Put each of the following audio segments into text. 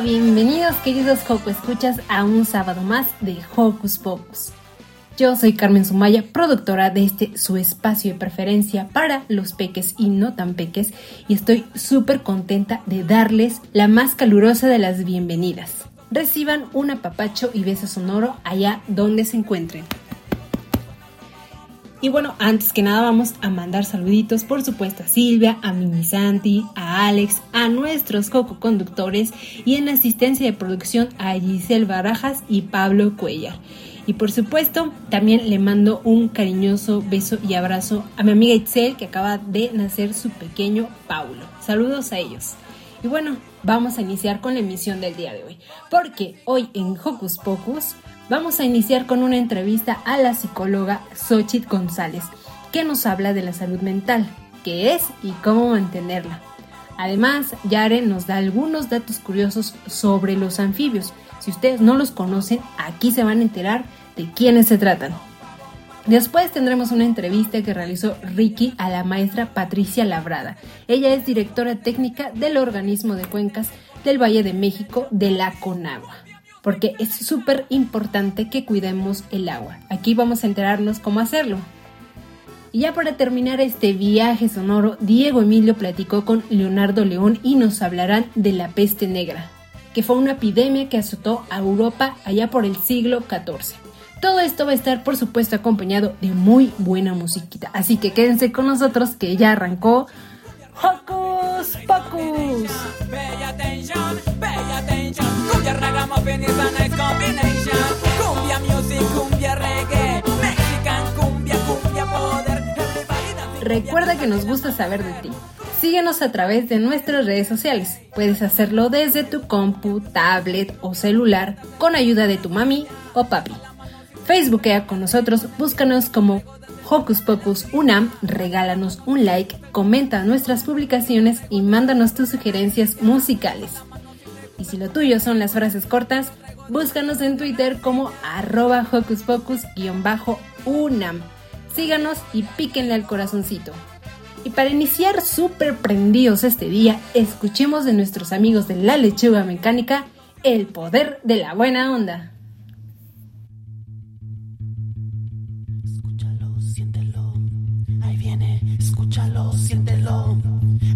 Bienvenidos queridos Joco Escuchas a un sábado más de Hocus Pocus. Yo soy Carmen Sumaya, productora de este su espacio de preferencia para los peques y no tan peques, y estoy súper contenta de darles la más calurosa de las bienvenidas. Reciban un apapacho y beso sonoro allá donde se encuentren. Y bueno, antes que nada vamos a mandar saluditos, por supuesto, a Silvia, a Mini Santi, a Alex, a nuestros coco-conductores y en asistencia de producción a Giselle Barajas y Pablo Cuellar. Y por supuesto, también le mando un cariñoso beso y abrazo a mi amiga Itzel que acaba de nacer su pequeño Paulo. Saludos a ellos. Y bueno, vamos a iniciar con la emisión del día de hoy, porque hoy en Hocus Pocus Vamos a iniciar con una entrevista a la psicóloga Xochitl González, que nos habla de la salud mental, qué es y cómo mantenerla. Además, Yare nos da algunos datos curiosos sobre los anfibios. Si ustedes no los conocen, aquí se van a enterar de quiénes se tratan. Después tendremos una entrevista que realizó Ricky a la maestra Patricia Labrada. Ella es directora técnica del organismo de cuencas del Valle de México de la Conagua porque es súper importante que cuidemos el agua. Aquí vamos a enterarnos cómo hacerlo. Y ya para terminar este viaje sonoro, Diego Emilio platicó con Leonardo León y nos hablarán de la peste negra, que fue una epidemia que azotó a Europa allá por el siglo XIV. Todo esto va a estar, por supuesto, acompañado de muy buena musiquita. Así que quédense con nosotros que ya arrancó Hocus Pocus. Recuerda que nos gusta saber de ti. Síguenos a través de nuestras redes sociales. Puedes hacerlo desde tu compu, tablet o celular con ayuda de tu mami o papi. Facebookea con nosotros, búscanos como Hocus Pocus Unam, regálanos un like, comenta nuestras publicaciones y mándanos tus sugerencias musicales. Y si lo tuyo son las frases cortas, búscanos en Twitter como arroba Hocus Pocus-unam. Síganos y píquenle al corazoncito. Y para iniciar súper prendidos este día, escuchemos de nuestros amigos de la lechuga mecánica el poder de la buena onda.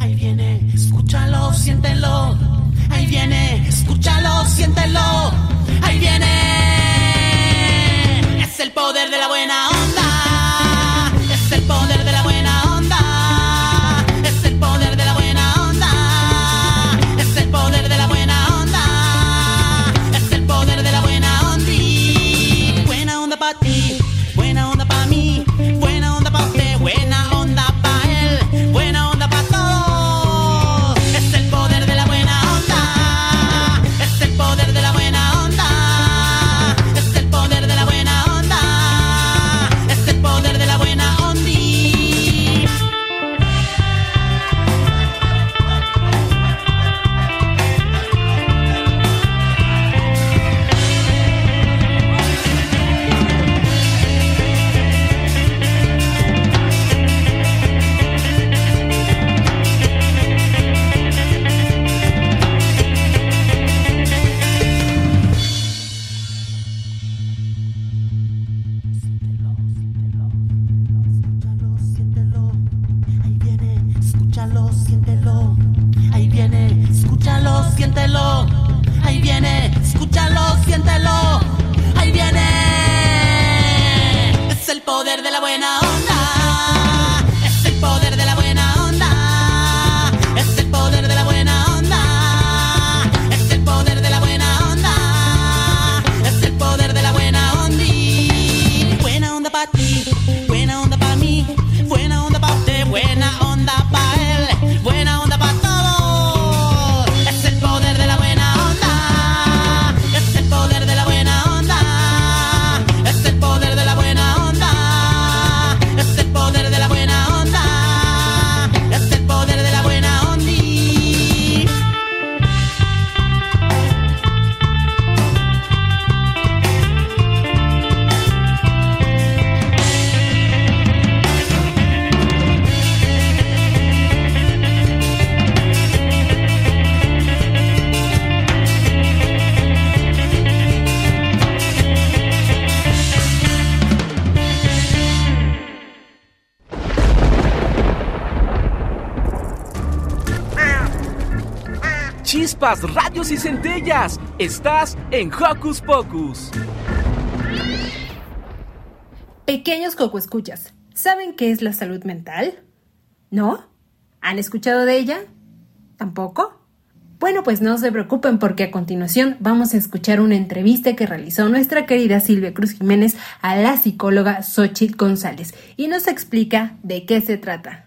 Ahí viene, escúchalo, siéntelo. Ahí viene, escúchalo, siéntelo. Ahí viene. Estás en Hocus Pocus. Pequeños Coco Escuchas, ¿saben qué es la salud mental? ¿No? ¿Han escuchado de ella? ¿Tampoco? Bueno, pues no se preocupen porque a continuación vamos a escuchar una entrevista que realizó nuestra querida Silvia Cruz Jiménez a la psicóloga Xochitl González y nos explica de qué se trata.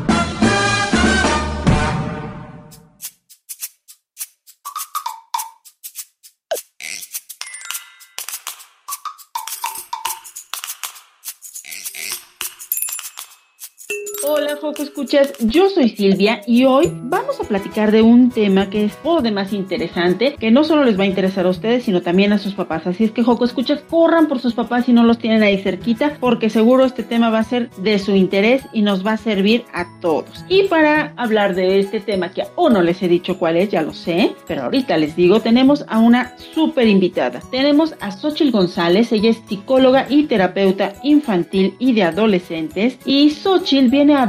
Joco Escuchas. Yo soy Silvia y hoy vamos a platicar de un tema que es por demás interesante, que no solo les va a interesar a ustedes, sino también a sus papás. Así es que, Joco Escuchas, corran por sus papás si no los tienen ahí cerquita, porque seguro este tema va a ser de su interés y nos va a servir a todos. Y para hablar de este tema, que aún no les he dicho cuál es, ya lo sé, pero ahorita les digo, tenemos a una súper invitada. Tenemos a Xochitl González, ella es psicóloga y terapeuta infantil y de adolescentes. Y Xochitl viene a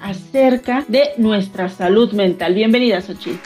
acerca de nuestra salud mental. Bienvenida, Xochitl.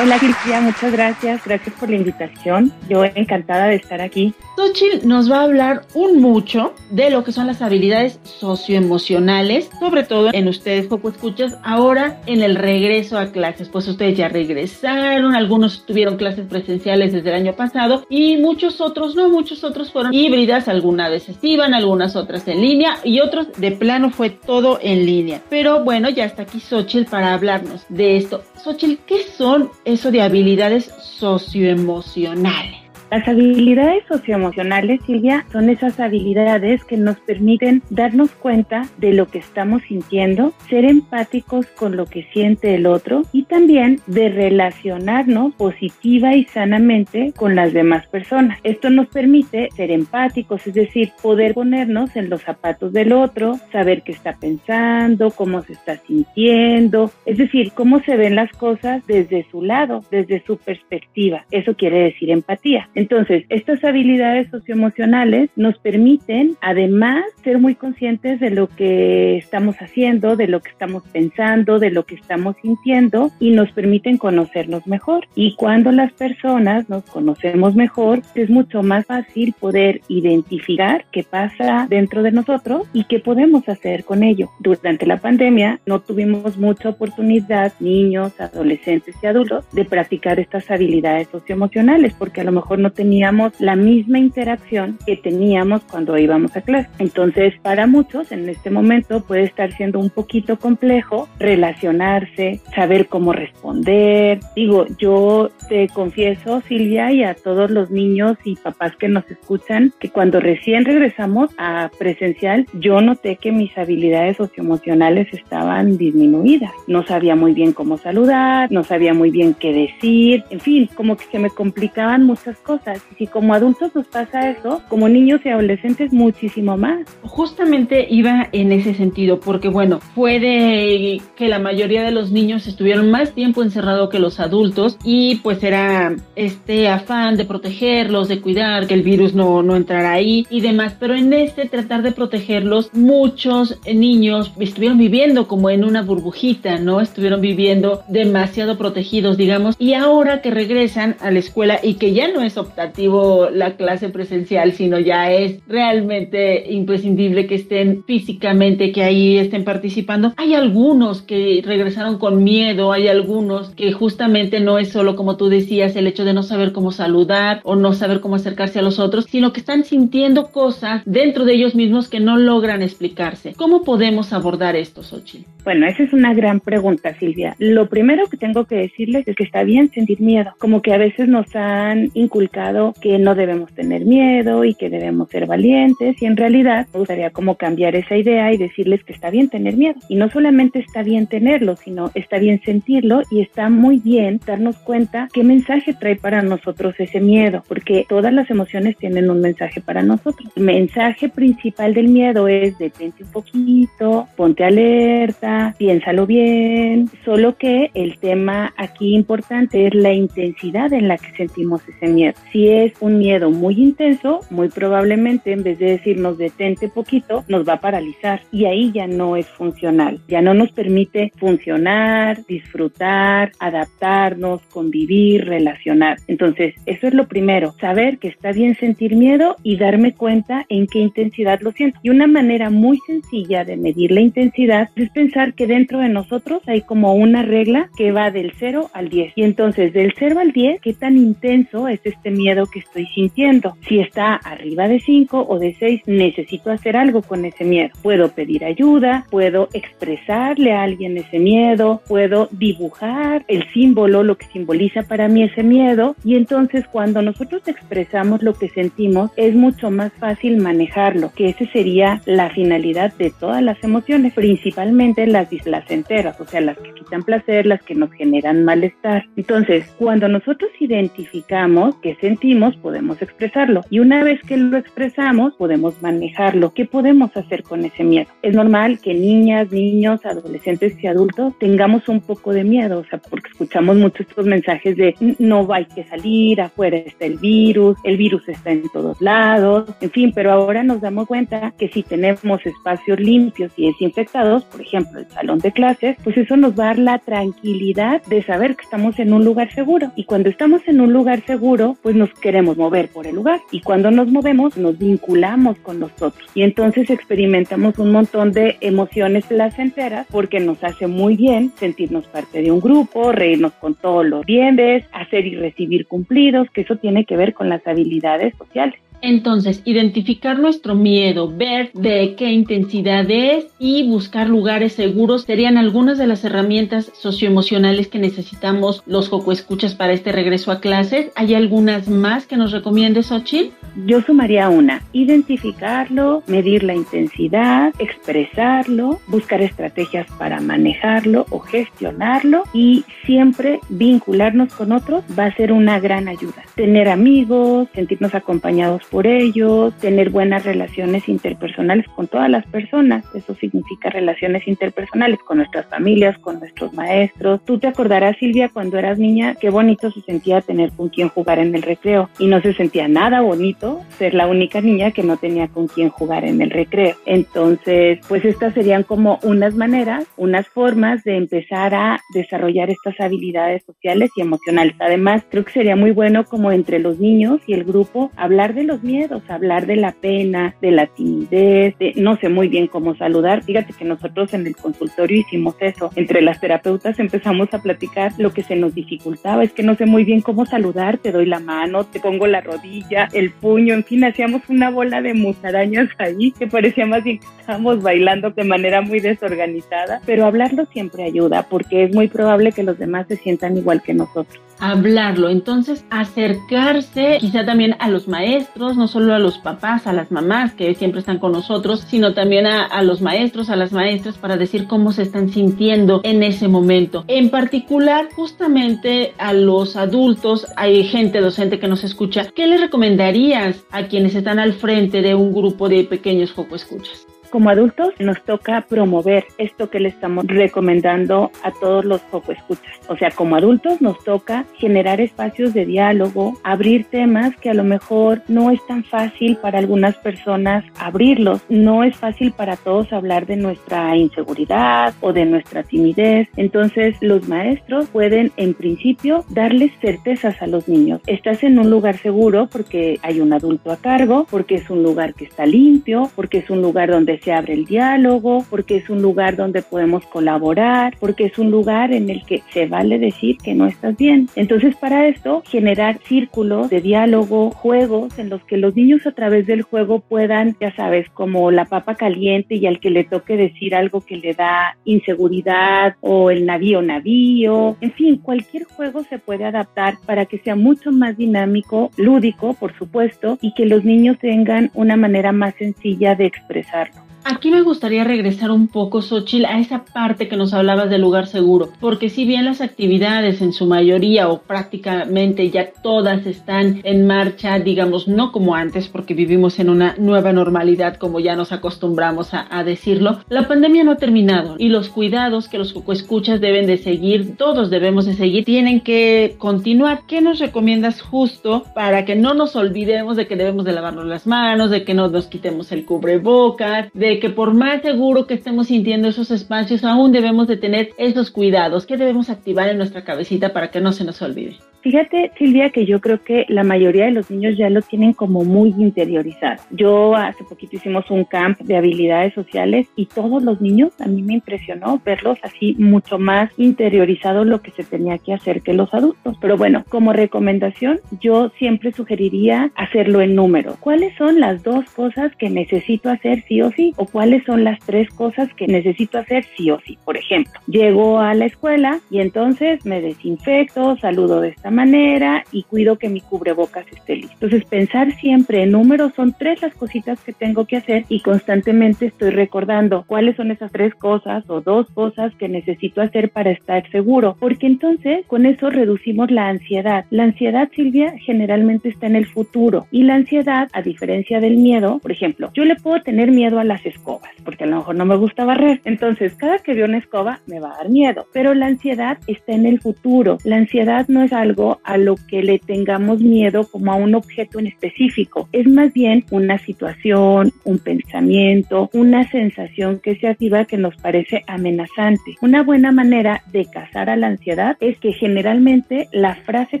Hola Silvia, muchas gracias, gracias por la invitación. Yo encantada de estar aquí. Xochitl nos va a hablar un mucho de lo que son las habilidades socioemocionales, sobre todo en ustedes, poco escuchas, ahora en el regreso a clases. Pues ustedes ya regresaron, algunos tuvieron clases presenciales desde el año pasado y muchos otros no, muchos otros fueron híbridas, algunas veces iban, algunas otras en línea y otros de plano fue todo en línea. Pero bueno, ya está aquí Xochitl para hablarnos de esto. Xochitl, ¿qué son eso de habilidades socioemocionales? Las habilidades socioemocionales, Silvia, son esas habilidades que nos permiten darnos cuenta de lo que estamos sintiendo, ser empáticos con lo que siente el otro y también de relacionarnos positiva y sanamente con las demás personas. Esto nos permite ser empáticos, es decir, poder ponernos en los zapatos del otro, saber qué está pensando, cómo se está sintiendo, es decir, cómo se ven las cosas desde su lado, desde su perspectiva. Eso quiere decir empatía. Entonces, estas habilidades socioemocionales nos permiten, además, ser muy conscientes de lo que estamos haciendo, de lo que estamos pensando, de lo que estamos sintiendo y nos permiten conocernos mejor. Y cuando las personas nos conocemos mejor, es mucho más fácil poder identificar qué pasa dentro de nosotros y qué podemos hacer con ello. Durante la pandemia no tuvimos mucha oportunidad, niños, adolescentes y adultos, de practicar estas habilidades socioemocionales porque a lo mejor no teníamos la misma interacción que teníamos cuando íbamos a clase. Entonces, para muchos en este momento puede estar siendo un poquito complejo relacionarse, saber cómo responder. Digo, yo te confieso, Silvia, y a todos los niños y papás que nos escuchan, que cuando recién regresamos a presencial, yo noté que mis habilidades socioemocionales estaban disminuidas. No sabía muy bien cómo saludar, no sabía muy bien qué decir, en fin, como que se me complicaban muchas cosas si como adultos nos pasa eso, como niños y adolescentes muchísimo más. Justamente iba en ese sentido, porque bueno, puede que la mayoría de los niños estuvieron más tiempo encerrados que los adultos y pues era este afán de protegerlos, de cuidar que el virus no, no entrara ahí y demás, pero en este tratar de protegerlos, muchos niños estuvieron viviendo como en una burbujita, ¿no? Estuvieron viviendo demasiado protegidos, digamos, y ahora que regresan a la escuela y que ya no es optativo la clase presencial, sino ya es realmente imprescindible que estén físicamente, que ahí estén participando, hay algunos que regresaron con miedo, hay algunos que justamente no es solo como tú decías el hecho de no saber cómo saludar o no saber cómo acercarse a los otros, sino que están sintiendo cosas dentro de ellos mismos que no logran explicarse. ¿Cómo podemos abordar esto, Xochitl? Bueno, esa es una gran pregunta, Silvia. Lo primero que tengo que decirles es que está bien sentir miedo, como que a veces nos han inculcado que no debemos tener miedo y que debemos ser valientes y en realidad me gustaría como cambiar esa idea y decirles que está bien tener miedo. Y no solamente está bien tenerlo, sino está bien sentirlo y está muy bien darnos cuenta qué mensaje trae para nosotros ese miedo, porque todas las emociones tienen un mensaje para nosotros. El mensaje principal del miedo es detente un poquito, ponte alerta, piénsalo bien, solo que el tema aquí importante es la intensidad en la que sentimos ese miedo. Si es un miedo muy intenso, muy probablemente en vez de decirnos detente poquito, nos va a paralizar y ahí ya no es funcional, ya no nos permite funcionar, disfrutar, adaptarnos, convivir, relacionar. Entonces, eso es lo primero, saber que está bien sentir miedo y darme cuenta en qué intensidad lo siento. Y una manera muy sencilla de medir la intensidad es pensar que dentro de nosotros hay como una regla que va del 0 al 10. Y entonces del 0 al 10, ¿qué tan intenso es este miedo que estoy sintiendo? Si está arriba de 5 o de 6, necesito hacer algo con ese miedo. Puedo pedir ayuda, puedo expresarle a alguien ese miedo, puedo dibujar el símbolo, lo que simboliza para mí ese miedo. Y entonces cuando nosotros expresamos lo que sentimos, es mucho más fácil manejarlo, que ese sería la finalidad de todas las emociones, principalmente la las displacenteras, o sea, las que quitan placer, las que nos generan malestar. Entonces, cuando nosotros identificamos qué sentimos, podemos expresarlo. Y una vez que lo expresamos, podemos manejarlo. ¿Qué podemos hacer con ese miedo? Es normal que niñas, niños, adolescentes y adultos tengamos un poco de miedo, o sea, porque escuchamos muchos estos mensajes de no hay que salir, afuera está el virus, el virus está en todos lados, en fin, pero ahora nos damos cuenta que si tenemos espacios limpios y desinfectados, por ejemplo, salón de clases, pues eso nos va a dar la tranquilidad de saber que estamos en un lugar seguro. Y cuando estamos en un lugar seguro, pues nos queremos mover por el lugar. Y cuando nos movemos, nos vinculamos con nosotros. Y entonces experimentamos un montón de emociones placenteras porque nos hace muy bien sentirnos parte de un grupo, reírnos con todos los bienes, hacer y recibir cumplidos, que eso tiene que ver con las habilidades sociales. Entonces, identificar nuestro miedo, ver de qué intensidad es y buscar lugares seguros serían algunas de las herramientas socioemocionales que necesitamos los Joco Escuchas para este regreso a clases. ¿Hay algunas más que nos recomiendes, Xochitl? Yo sumaría una, identificarlo, medir la intensidad, expresarlo, buscar estrategias para manejarlo o gestionarlo y siempre vincularnos con otros va a ser una gran ayuda. Tener amigos, sentirnos acompañados por ellos, tener buenas relaciones interpersonales con todas las personas. Eso significa relaciones interpersonales con nuestras familias, con nuestros maestros. Tú te acordarás, Silvia, cuando eras niña, qué bonito se sentía tener con quien jugar en el recreo. Y no se sentía nada bonito ser la única niña que no tenía con quien jugar en el recreo. Entonces, pues estas serían como unas maneras, unas formas de empezar a desarrollar estas habilidades sociales y emocionales. Además, creo que sería muy bueno como entre los niños y el grupo hablar de los miedos, hablar de la pena, de la timidez, de no sé muy bien cómo saludar. Fíjate que nosotros en el consultorio hicimos eso. Entre las terapeutas empezamos a platicar lo que se nos dificultaba. Es que no sé muy bien cómo saludar, te doy la mano, te pongo la rodilla, el puño, en fin, hacíamos una bola de musarañas ahí que parecía más bien que estábamos bailando de manera muy desorganizada. Pero hablarlo siempre ayuda porque es muy probable que los demás se sientan igual que nosotros. Hablarlo. Entonces, acercarse quizá también a los maestros, no solo a los papás, a las mamás que siempre están con nosotros, sino también a, a los maestros, a las maestras para decir cómo se están sintiendo en ese momento. En particular, justamente a los adultos, hay gente docente que nos escucha, ¿qué le recomendarías a quienes están al frente de un grupo de pequeños foco escuchas? Como adultos nos toca promover esto que le estamos recomendando a todos los poco escuchas. O sea, como adultos nos toca generar espacios de diálogo, abrir temas que a lo mejor no es tan fácil para algunas personas abrirlos. No es fácil para todos hablar de nuestra inseguridad o de nuestra timidez. Entonces los maestros pueden en principio darles certezas a los niños. Estás en un lugar seguro porque hay un adulto a cargo, porque es un lugar que está limpio, porque es un lugar donde se abre el diálogo, porque es un lugar donde podemos colaborar, porque es un lugar en el que se vale decir que no estás bien. Entonces, para esto, generar círculos de diálogo, juegos en los que los niños a través del juego puedan, ya sabes, como la papa caliente y al que le toque decir algo que le da inseguridad o el navío navío, en fin, cualquier juego se puede adaptar para que sea mucho más dinámico, lúdico, por supuesto, y que los niños tengan una manera más sencilla de expresarlo. Aquí me gustaría regresar un poco, Xochitl, a esa parte que nos hablabas del lugar seguro, porque si bien las actividades en su mayoría o prácticamente ya todas están en marcha, digamos, no como antes, porque vivimos en una nueva normalidad, como ya nos acostumbramos a, decirlo, la pandemia no ha terminado y los cuidados que los escuchas deben de seguir, todos debemos de seguir, tienen que continuar. ¿Qué nos recomiendas justo para que no nos olvidemos de que debemos de lavarnos las manos, de que no nos quitemos el cubrebocas, de que por más seguro que estemos sintiendo esos espacios, aún debemos de tener esos cuidados que debemos activar en nuestra cabecita para que no se nos olvide. Fíjate, Silvia, que yo creo que la mayoría de los niños ya lo tienen como muy interiorizado. Yo hace poquito hicimos un camp de habilidades sociales y todos los niños, a mí me impresionó verlos así mucho más interiorizados lo que se tenía que hacer que los adultos. Pero bueno, como recomendación, yo siempre sugeriría hacerlo en número. ¿Cuáles son las dos cosas que necesito hacer sí o sí? ¿O cuáles son las tres cosas que necesito hacer sí o sí? Por ejemplo, llego a la escuela y entonces me desinfecto, saludo de esta manera y cuido que mi cubrebocas esté listo. Entonces, pensar siempre en números son tres las cositas que tengo que hacer y constantemente estoy recordando cuáles son esas tres cosas o dos cosas que necesito hacer para estar seguro, porque entonces con eso reducimos la ansiedad. La ansiedad, Silvia, generalmente está en el futuro y la ansiedad, a diferencia del miedo, por ejemplo, yo le puedo tener miedo a las escobas, porque a lo mejor no me gusta barrer. Entonces, cada que veo una escoba me va a dar miedo, pero la ansiedad está en el futuro. La ansiedad no es algo a lo que le tengamos miedo como a un objeto en específico. Es más bien una situación, un pensamiento, una sensación que se activa que nos parece amenazante. Una buena manera de cazar a la ansiedad es que generalmente la frase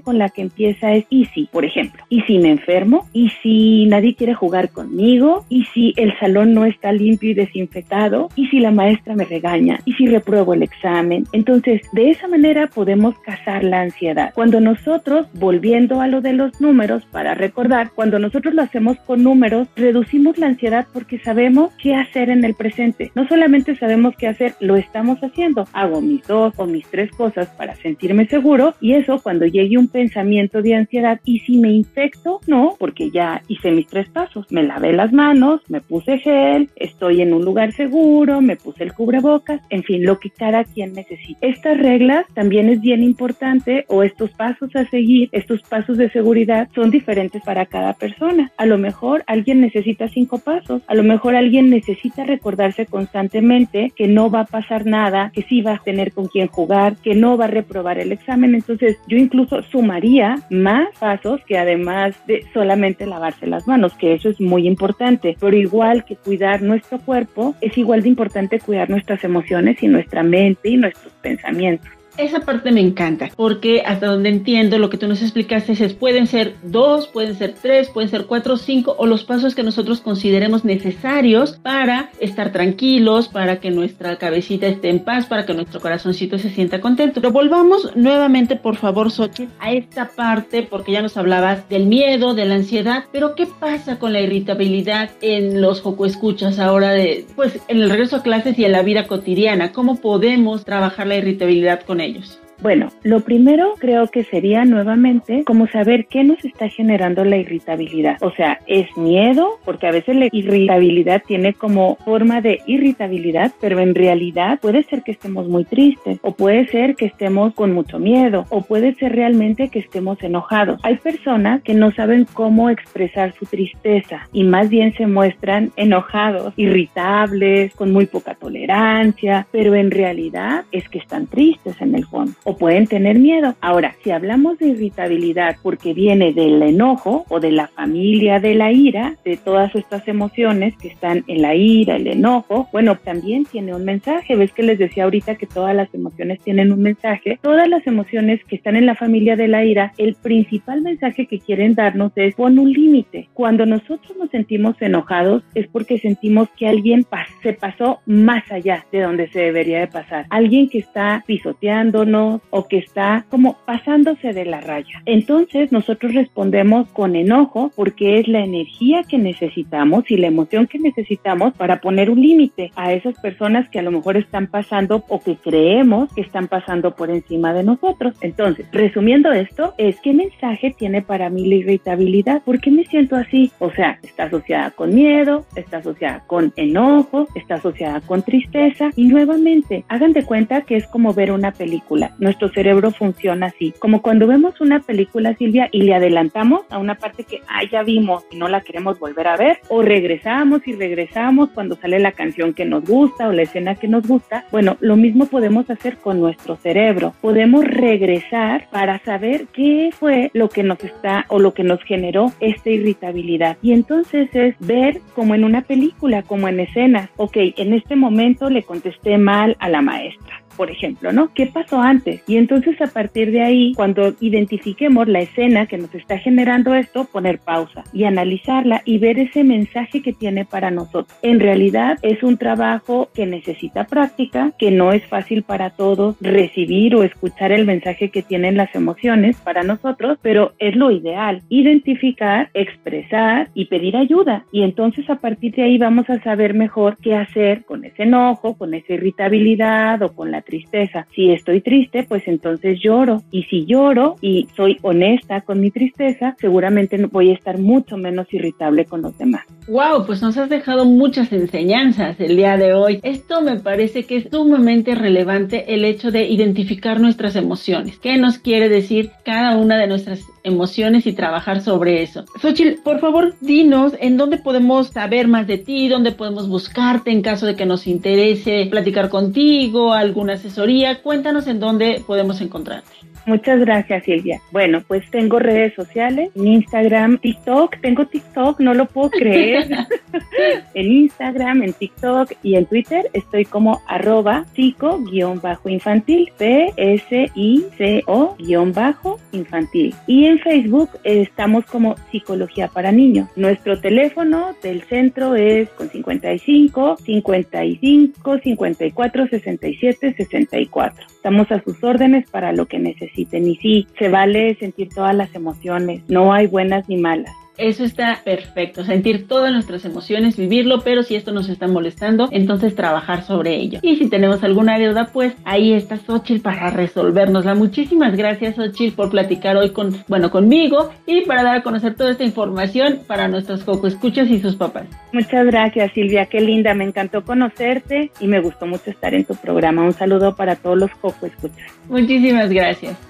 con la que empieza es y si, por ejemplo, y si me enfermo, y si nadie quiere jugar conmigo, y si el salón no está limpio y desinfectado, y si la maestra me regaña, y si repruebo el examen. Entonces, de esa manera podemos cazar la ansiedad. Cuando nosotros, volviendo a lo de los números, para recordar, cuando nosotros lo hacemos con números, reducimos la ansiedad porque sabemos qué hacer en el presente. No solamente sabemos qué hacer, lo estamos haciendo. Hago mis dos o mis tres cosas para sentirme seguro y eso cuando llegue un pensamiento de ansiedad y si me infecto, no, porque ya hice mis tres pasos. Me lavé las manos, me puse gel, estoy en un lugar seguro, me puse el cubrebocas, en fin, lo que cada quien necesita. Estas reglas también es bien importante o estos pasos a seguir, estos pasos de seguridad son diferentes para cada persona. A lo mejor alguien necesita cinco pasos, a lo mejor alguien necesita recordarse constantemente que no va a pasar nada, que sí va a tener con quién jugar, que no va a reprobar el examen. Entonces yo incluso sumaría más pasos que además de solamente lavarse las manos, que eso es muy importante. Pero igual que cuidar nuestro cuerpo, es igual de importante cuidar nuestras emociones y nuestra mente y nuestros pensamientos. Esa parte me encanta, porque hasta donde entiendo lo que tú nos explicaste es, pueden ser dos, pueden ser tres, pueden ser cuatro, cinco, o los pasos que nosotros consideremos necesarios para estar tranquilos, para que nuestra cabecita esté en paz, para que nuestro corazoncito se sienta contento. Pero volvamos nuevamente, por favor, Xochitl, a esta parte, porque ya nos hablabas del miedo, de la ansiedad, pero ¿qué pasa con la irritabilidad en los joco escuchas ahora de, pues, en el regreso a clases y en la vida cotidiana? ¿Cómo podemos trabajar la irritabilidad con ellos? ellos. Bueno, lo primero creo que sería nuevamente como saber qué nos está generando la irritabilidad. O sea, es miedo, porque a veces la irritabilidad tiene como forma de irritabilidad, pero en realidad puede ser que estemos muy tristes o puede ser que estemos con mucho miedo o puede ser realmente que estemos enojados. Hay personas que no saben cómo expresar su tristeza y más bien se muestran enojados, irritables, con muy poca tolerancia, pero en realidad es que están tristes en el fondo o pueden tener miedo. Ahora, si hablamos de irritabilidad porque viene del enojo o de la familia de la ira, de todas estas emociones que están en la ira, el enojo, bueno, también tiene un mensaje. ¿Ves que les decía ahorita que todas las emociones tienen un mensaje? Todas las emociones que están en la familia de la ira, el principal mensaje que quieren darnos es pon un límite. Cuando nosotros nos sentimos enojados es porque sentimos que alguien se pasó más allá de donde se debería de pasar. Alguien que está pisoteándonos o que está como pasándose de la raya. Entonces nosotros respondemos con enojo porque es la energía que necesitamos y la emoción que necesitamos para poner un límite a esas personas que a lo mejor están pasando o que creemos que están pasando por encima de nosotros. Entonces, resumiendo esto, es qué mensaje tiene para mí la irritabilidad. ¿Por qué me siento así? O sea, está asociada con miedo, está asociada con enojo, está asociada con tristeza y nuevamente, hagan de cuenta que es como ver una película. Nuestro cerebro funciona así, como cuando vemos una película, Silvia, y le adelantamos a una parte que ah, ya vimos y no la queremos volver a ver, o regresamos y regresamos cuando sale la canción que nos gusta o la escena que nos gusta. Bueno, lo mismo podemos hacer con nuestro cerebro. Podemos regresar para saber qué fue lo que nos está o lo que nos generó esta irritabilidad. Y entonces es ver como en una película, como en escenas. Ok, en este momento le contesté mal a la maestra por ejemplo, ¿no? ¿Qué pasó antes? Y entonces a partir de ahí, cuando identifiquemos la escena que nos está generando esto, poner pausa y analizarla y ver ese mensaje que tiene para nosotros. En realidad es un trabajo que necesita práctica, que no es fácil para todos recibir o escuchar el mensaje que tienen las emociones para nosotros, pero es lo ideal, identificar, expresar y pedir ayuda. Y entonces a partir de ahí vamos a saber mejor qué hacer con ese enojo, con esa irritabilidad o con la tristeza. Si estoy triste, pues entonces lloro. Y si lloro y soy honesta con mi tristeza, seguramente voy a estar mucho menos irritable con los demás. Wow, pues nos has dejado muchas enseñanzas el día de hoy. Esto me parece que es sumamente relevante el hecho de identificar nuestras emociones. ¿Qué nos quiere decir cada una de nuestras emociones y trabajar sobre eso? Xochitl, por favor, dinos en dónde podemos saber más de ti, dónde podemos buscarte en caso de que nos interese platicar contigo, alguna asesoría. Cuéntanos en dónde podemos encontrarte. Muchas gracias, Silvia. Bueno, pues tengo redes sociales, en Instagram, TikTok. Tengo TikTok, no lo puedo creer. en Instagram, en TikTok y en Twitter estoy como arroba psico-infantil, P-S-I-C-O-infantil. Y en Facebook estamos como Psicología para Niños. Nuestro teléfono del centro es con 55 55 54 67 64. Estamos a sus órdenes para lo que necesiten. Y sí, se vale sentir todas las emociones. No hay buenas ni malas. Eso está perfecto, sentir todas nuestras emociones, vivirlo, pero si esto nos está molestando, entonces trabajar sobre ello. Y si tenemos alguna duda, pues ahí está Xochitl para resolvernosla. Muchísimas gracias Xochitl por platicar hoy con, bueno, conmigo y para dar a conocer toda esta información para nuestros coco escuchas y sus papás. Muchas gracias Silvia, qué linda, me encantó conocerte y me gustó mucho estar en tu programa. Un saludo para todos los coco escuchas. Muchísimas gracias.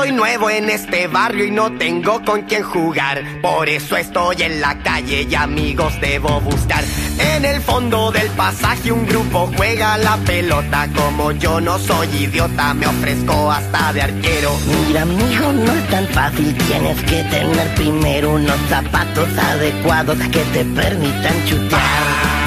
Soy nuevo en este barrio y no tengo con quién jugar. Por eso estoy en la calle y amigos debo buscar. En el fondo del pasaje un grupo juega la pelota. Como yo no soy idiota, me ofrezco hasta de arquero. Mira, amigo, no es tan fácil. Tienes que tener primero unos zapatos adecuados que te permitan chutar.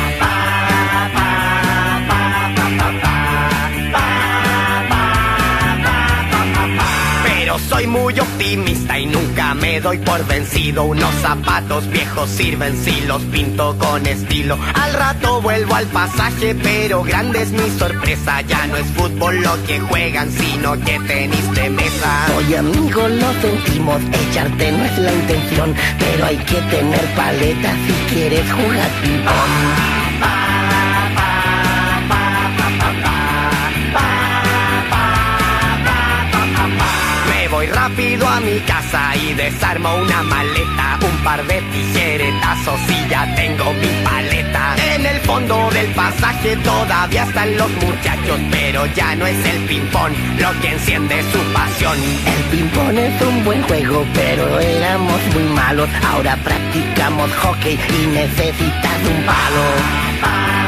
Soy muy optimista y nunca me doy por vencido. Unos zapatos viejos sirven si los pinto con estilo. Al rato vuelvo al pasaje, pero grande es mi sorpresa. Ya no es fútbol lo que juegan, sino que tenis de mesa. Oye amigo, lo sentimos, echarte no es la intención, pero hay que tener paleta si quieres jugar ping-pong. Rápido a mi casa y desarmo una maleta, un par de tijeretazos y ya tengo mi paleta. En el fondo del pasaje todavía están los muchachos, pero ya no es el ping-pong lo que enciende su pasión. El ping-pong es un buen juego, pero éramos muy malos. Ahora practicamos hockey y necesitas un palo.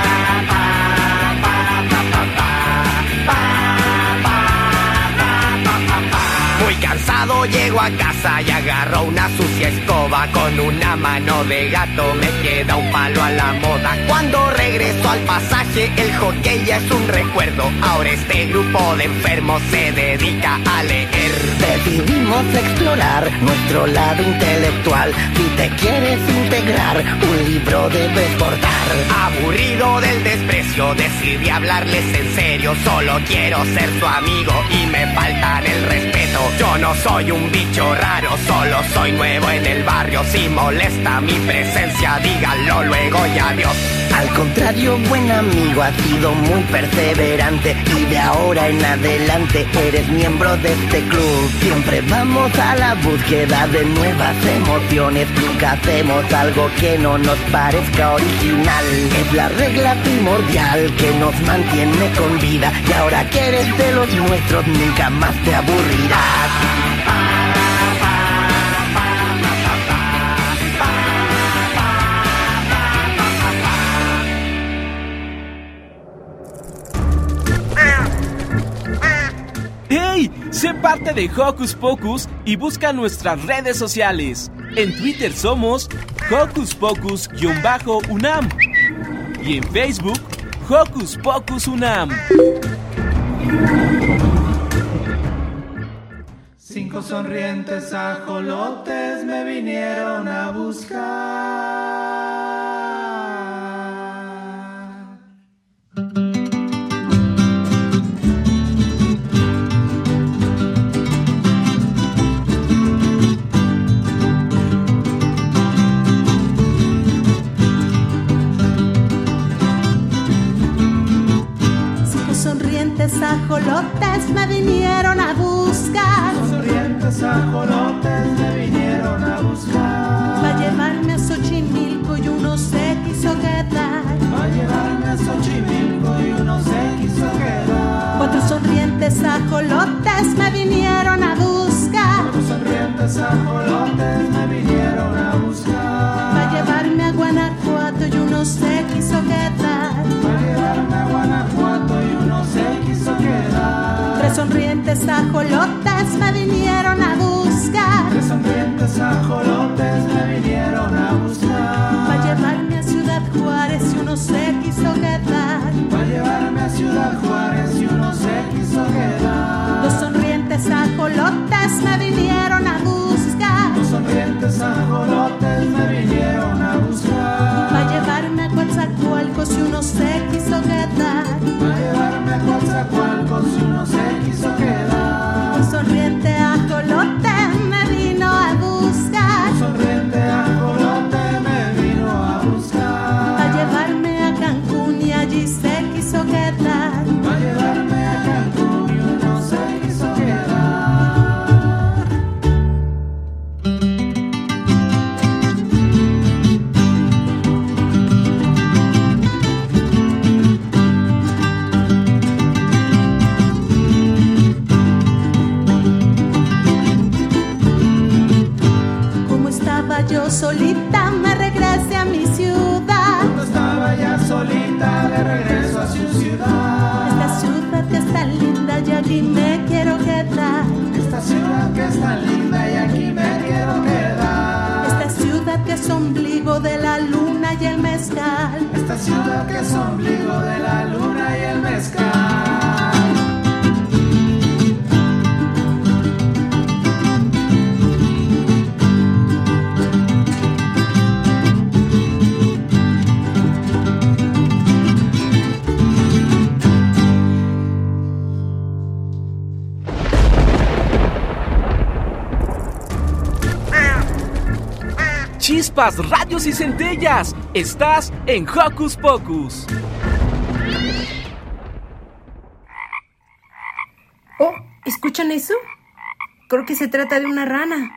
Cansado llego a casa y agarro una sucia escoba. Con una mano de gato me queda un palo a la moda. Cuando regreso al pasaje el hockey ya es un recuerdo. Ahora este grupo de enfermos se dedica a leer. Decidimos explorar nuestro lado intelectual. Si te quieres integrar, un libro debes portar. Aburrido del desprecio, decidí hablarles en serio. Solo quiero ser su amigo y me faltan el respeto. Yo no soy un bicho raro, solo soy nuevo en el barrio Si molesta mi presencia, díganlo luego y adiós Al contrario, buen amigo, has sido muy perseverante y de ahora en adelante eres miembro de este club. Siempre vamos a la búsqueda de nuevas emociones, nunca hacemos algo que no nos parezca original. Es la regla primordial que nos mantiene con vida y ahora que eres de los nuestros nunca más te aburrirás. Sé parte de Hocus Pocus y busca nuestras redes sociales. En Twitter somos Hocus Pocus-UNAM y en Facebook Hocus Pocus UNAM. Cinco sonrientes ajolotes me vinieron a buscar. Ajolotes me vinieron a buscar. Sonrientes ajolotes me vinieron a buscar. Va a llevarme a Xochimilco y uno se quiso quedar. Va a llevarme a Xochimilco y uno se quiso quedar. Cuatro sonrientes ajolotes me vinieron a buscar. Cuatro sonrientes ajolotes me vinieron a buscar. Va a llevarme a Guanajuato y uno se quiso quedar. Sonrientes ajolotes me vinieron a buscar. Tres sonrientes ajolotes me vinieron a buscar. Va a llevarme a Ciudad Juárez y uno se quiso quedar. Va a llevarme a Ciudad Juárez y uno se quiso quedar. Dos sonrientes ajolotes me vinieron a buscar. Los sonrientes ajolotes me vinieron a buscar. Va a llevarme a Coatzacoalcos y uno se quiso quedar. Va a llevarme a Coatzacoalcos y uno se quiso quedar. Chispas, radios y centellas. Estás en Hocus Pocus. Oh, ¿escuchan eso? Creo que se trata de una rana.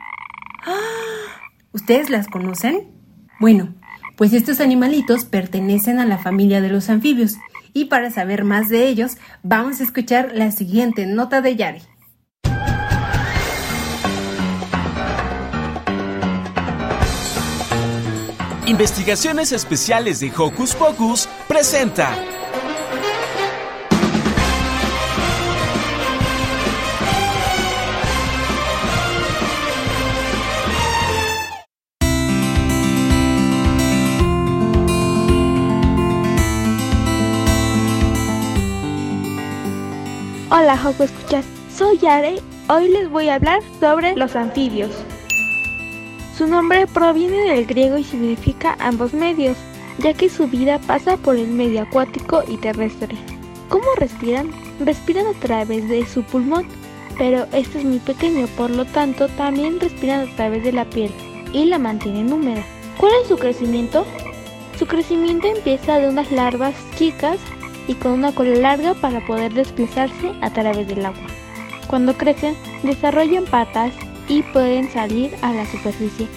¡Ah! ¿Ustedes las conocen? Bueno, pues estos animalitos pertenecen a la familia de los anfibios. Y para saber más de ellos, vamos a escuchar la siguiente nota de Yari. Investigaciones Especiales de Hocus Pocus presenta. Hola Joco Escuchas, soy Yare. Hoy les voy a hablar sobre los anfibios. Su nombre proviene del griego y significa ambos medios, ya que su vida pasa por el medio acuático y terrestre. ¿Cómo respiran? Respiran a través de su pulmón, pero este es muy pequeño, por lo tanto también respiran a través de la piel y la mantienen húmeda. ¿Cuál es su crecimiento? Su crecimiento empieza de unas larvas chicas y con una cola larga para poder desplazarse a través del agua. Cuando crecen, desarrollan patas y pueden salir a la superficie,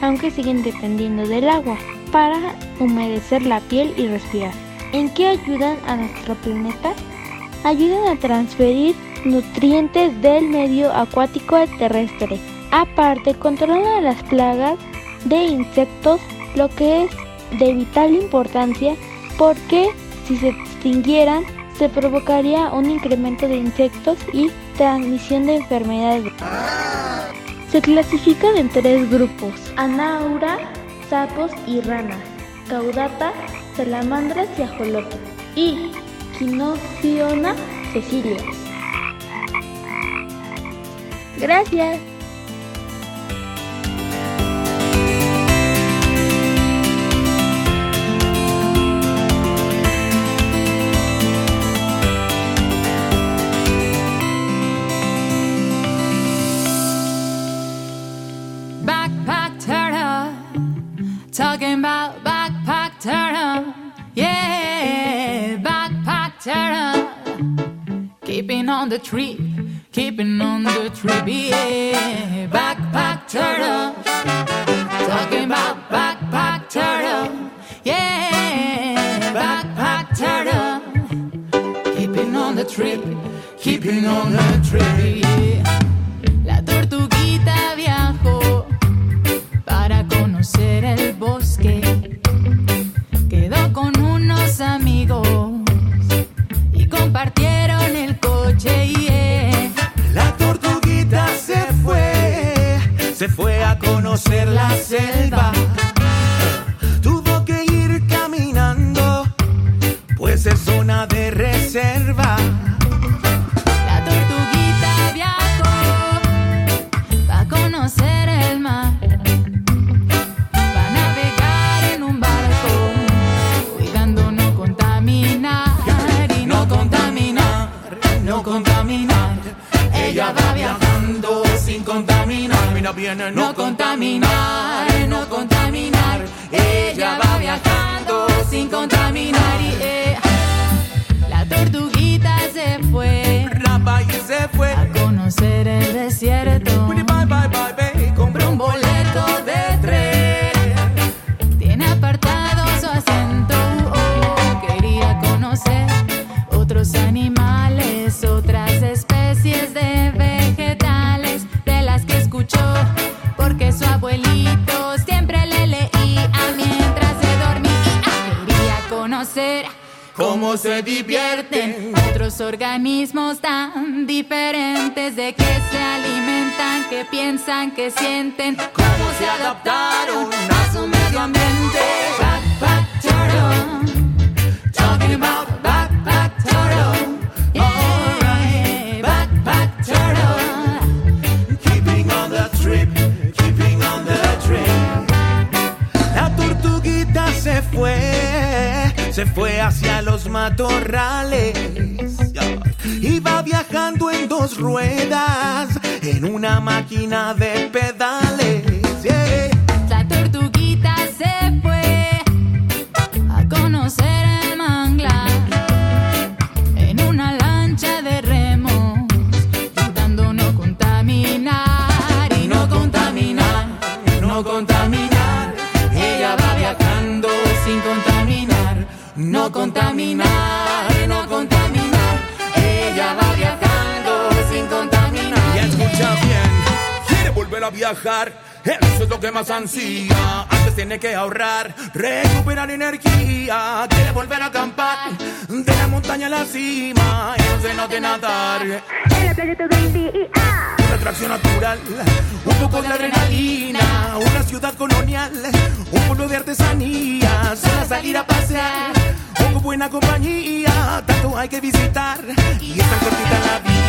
aunque siguen dependiendo del agua para humedecer la piel y respirar. ¿En qué ayudan a nuestro planeta? Ayudan a transferir nutrientes del medio acuático al terrestre. Aparte, controlan las plagas de insectos, lo que es de vital importancia porque si se extinguieran, se provocaría un incremento de insectos y transmisión de enfermedades. Se clasifican en tres grupos: anaura, sapos y ranas, caudata, salamandras y ajolotes, y quinociona cecilia. Gracias. Talking about backpack turtle. Yeah, backpack turtle, keeping on the trip, keeping on the trip. Yeah, backpack turtle, talking about backpack turtle. Yeah, backpack turtle, keeping on the trip, keeping on the trip. Yeah. El bosque. Quedó con unos amigos y compartieron el coche. yeah. La tortuguita se fue, se fue a conocer la selva. Contaminar, no contaminar. Ella va viajando sin contaminar conocer cómo se divierten. otros organismos tan diferentes de que se alimentan, que piensan, que sienten, cómo se adaptaron a su medio ambiente. se fue hacia los matorrales. Iba viajando en dos ruedas, en una máquina de pedales. La tortuguita se fue a conocer. Viajar. Eso es lo que más ansía. Antes tiene que ahorrar, recuperar energía. Quiere volver a acampar de la montaña a la cima. Y no se note nadar. En la playa todo el día. Una atracción natural, un poco de adrenalina. Una ciudad colonial, un pueblo de artesanía. Solo salir a pasear, con buena compañía. Tanto hay que visitar y es tan cortita la vida.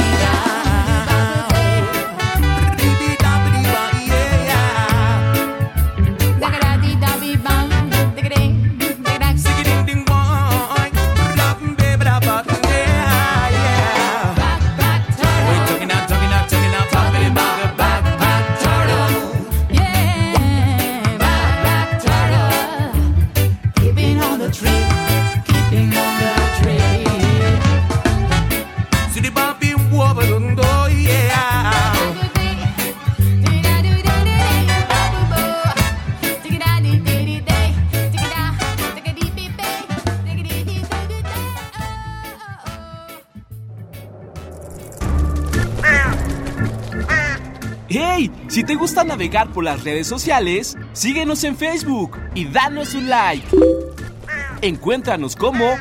Te gusta navegar por las redes sociales, síguenos en Facebook y danos un like. Encuéntranos como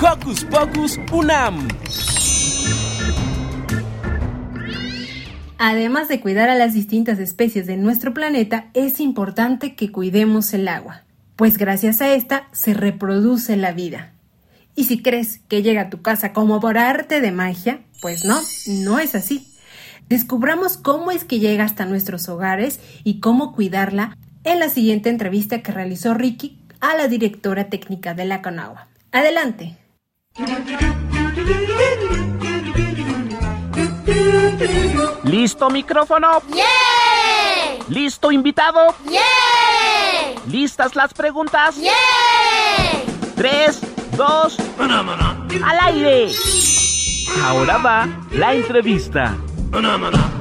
Hocus Pocus Unam. Además de cuidar a las distintas especies de nuestro planeta, es importante que cuidemos el agua, pues gracias a esta se reproduce la vida. Y si crees que llega a tu casa como por arte de magia, pues no, no es así. Descubramos cómo es que llega hasta nuestros hogares y cómo cuidarla en la siguiente entrevista que realizó Ricky a la directora técnica de la Conagua. Adelante. ¿Listo micrófono? ¡Yeah! ¿Listo invitado? ¡Yeah! ¿Listas las preguntas? ¡Yeah! Tres, dos, al aire. Ahora va la entrevista. Hola,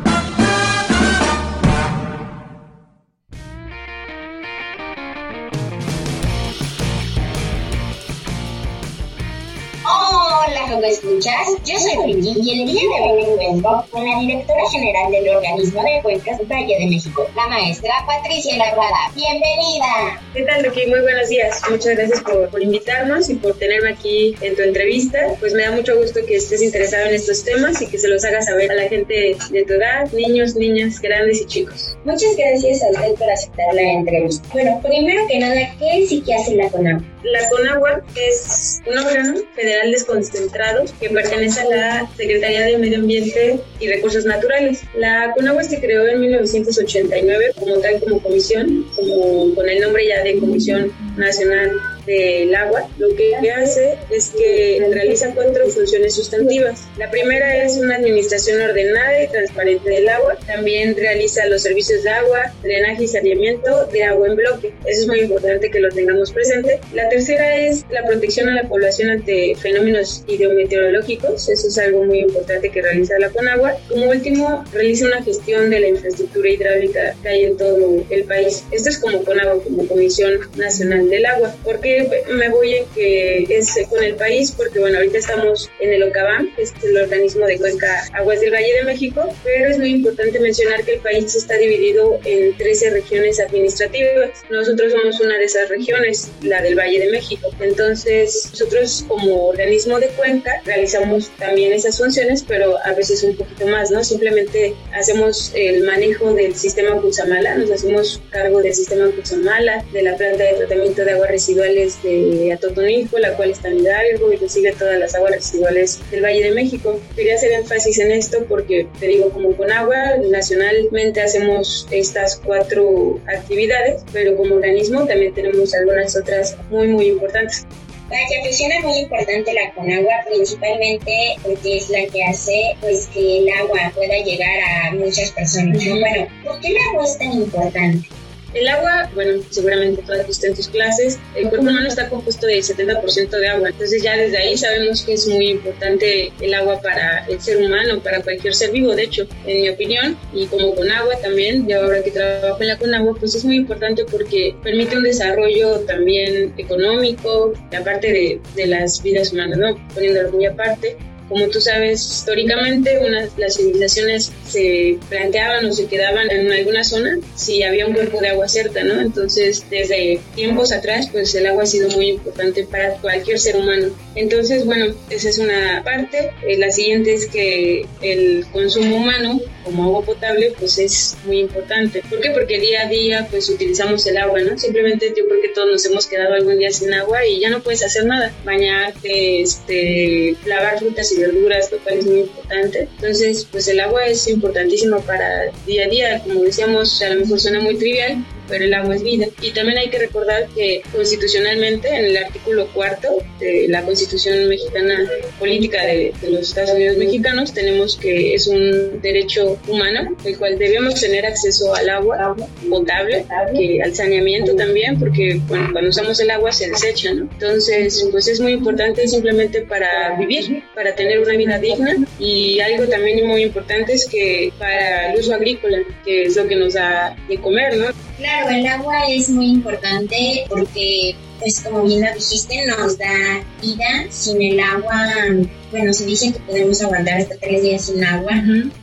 ¿cómo escuchas? Yo soy Ricky y el día de hoy me encuentro con la directora general del organismo de cuencas Valle de México, la maestra Patricia Labrada. ¡Bienvenida! ¿Qué tal, Ricky? Muy buenos días. Muchas gracias por, por, invitarnos y por tenerme aquí en tu entrevista. Pues me da mucho gusto que estés interesado en estos temas y que se los hagas saber a la gente de tu edad, niños, niñas, grandes y chicos. Muchas gracias a usted por aceptar la entrevista. Bueno, primero que nada, ¿qué es y qué hace la CONAGUA? La CONAGUA es un órgano federal desconcentrado que pertenece a la Secretaría de Medio Ambiente y Recursos Naturales. La CONAGUA se creó en 1989 como tal como comisión, como con el nombre ya de Comisión Nacional del agua, lo que hace es que realiza cuatro funciones sustantivas. La primera es una administración ordenada y transparente del agua. También realiza los servicios de agua, drenaje y saneamiento de agua en bloque. Eso es muy importante que lo tengamos presente. La tercera es la protección a la población ante fenómenos hidrometeorológicos. Eso es algo muy importante que realiza la Conagua. Como último, realiza una gestión de la infraestructura hidráulica que hay en todo el país. Esto es como Conagua, como Comisión Nacional del Agua. ¿Por me voy en que es con el país? Porque bueno, ahorita estamos en el OCABAM, que es el organismo de cuenca Aguas del Valle de México, pero es muy importante mencionar que el país está dividido en 13 regiones administrativas. Nosotros somos una de esas regiones, la del Valle de México. Entonces, nosotros como organismo de cuenca realizamos también esas funciones, pero a veces un poquito más, ¿no? Simplemente hacemos el manejo del sistema Cutzamala, nos hacemos cargo del sistema Cutzamala, de la planta de tratamiento de aguas residuales de Atotonilco, la cual está en Hidalgo y recibe todas las aguas residuales del Valle de México. Quería hacer énfasis en esto porque, te digo, como con agua, nacionalmente hacemos estas cuatro actividades, pero como organismo también tenemos algunas otras muy, muy importantes. Vaya, pues suena muy importante la Conagua, principalmente porque es la que hace pues que el agua pueda llegar a muchas personas. ¿no? Bueno, ¿por qué el agua es tan importante? El agua, bueno, seguramente todas visto en tus clases, el cuerpo humano está compuesto de 70% de agua, entonces ya desde ahí sabemos que es muy importante el agua para el ser humano, para cualquier ser vivo, de hecho, en mi opinión, y como con agua también, yo ahora que trabajo en la con agua, pues es muy importante porque permite un desarrollo también económico, aparte de, de las vidas humanas, ¿no? Poniéndolo muy aparte, como tú sabes, históricamente las civilizaciones se planteaban o se quedaban en alguna zona si había un cuerpo de agua cerca, ¿no? Entonces, desde tiempos atrás, pues el agua ha sido muy importante para cualquier ser humano. Entonces, bueno, esa es una parte. Eh, la siguiente es que el consumo humano como agua potable, pues es muy importante. ¿Por qué? Porque día a día, pues utilizamos el agua, ¿no? Simplemente yo creo que todos nos hemos quedado algún día sin agua y ya no puedes hacer nada. Bañarte, este, lavar frutas y verduras, lo cual es muy importante. Entonces, pues el agua es importantísimo para día a día. Como decíamos, a lo mejor suena muy trivial, pero el agua es vida. Y también hay que recordar que constitucionalmente, en el artículo cuarto de la Constitución Mexicana Política de, de, los Estados Unidos Mexicanos, tenemos que es un derecho humano, el cual debemos tener acceso al agua potable, que al saneamiento también, porque bueno, cuando usamos el agua se desecha, ¿no? Entonces, pues es muy importante simplemente para vivir, para tener una vida digna y algo también muy importante es que para el uso agrícola, que es lo que nos da de comer, ¿no? Claro, el agua es muy importante porque, pues como bien lo dijiste, nos da vida. Sin el agua, bueno, se dice que podemos aguantar hasta tres días sin agua,